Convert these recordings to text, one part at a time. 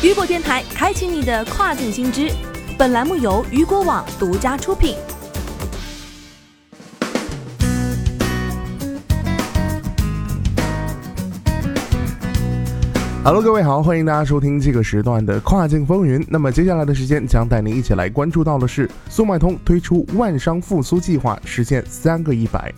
雨果电台开启你的跨境新知。本栏目由雨果网独家出品。Hello，各位好，欢迎大家收听这个时段的跨境风云。那么接下来的时间将带您一起来关注到的是，速卖通推出万商复苏计划，实现三个一百。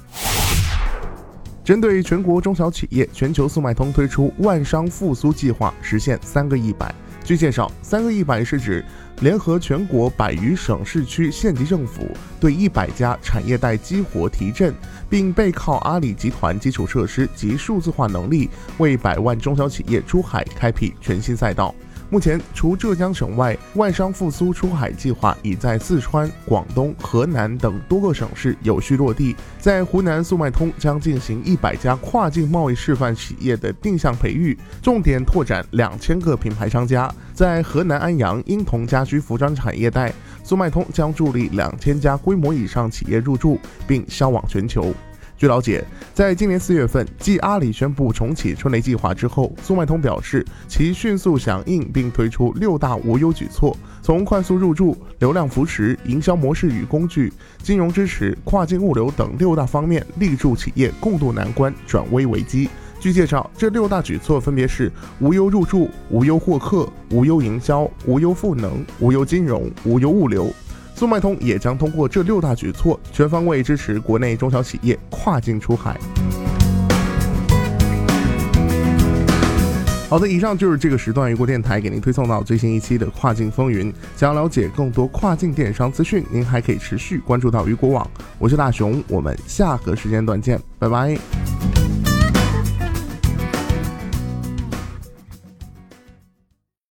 针对全国中小企业，全球速卖通推出万商复苏计划，实现三个一百。据介绍，三个一百是指联合全国百余省市区县级政府，对一百家产业带激活提振，并背靠阿里集团基础设施及数字化能力，为百万中小企业出海开辟全新赛道。目前，除浙江省外，外商复苏出海计划已在四川、广东、河南等多个省市有序落地。在湖南，速卖通将进行一百家跨境贸易示范企业的定向培育，重点拓展两千个品牌商家。在河南安阳婴童家居服装产业带，速卖通将助力两千家规模以上企业入驻，并销往全球。据了解，在今年四月份，继阿里宣布重启春雷计划之后，速卖通表示其迅速响应并推出六大无忧举措，从快速入驻、流量扶持、营销模式与工具、金融支持、跨境物流等六大方面，力助企业共度难关、转危为机。据介绍，这六大举措分别是无忧入驻、无忧获客、无忧营销、无忧赋能、无忧金融、无忧物流。速卖通也将通过这六大举措，全方位支持国内中小企业跨境出海。好的，以上就是这个时段雨果电台给您推送到最新一期的跨境风云。想要了解更多跨境电商资讯，您还可以持续关注到雨果网。我是大熊，我们下个时间段见，拜拜。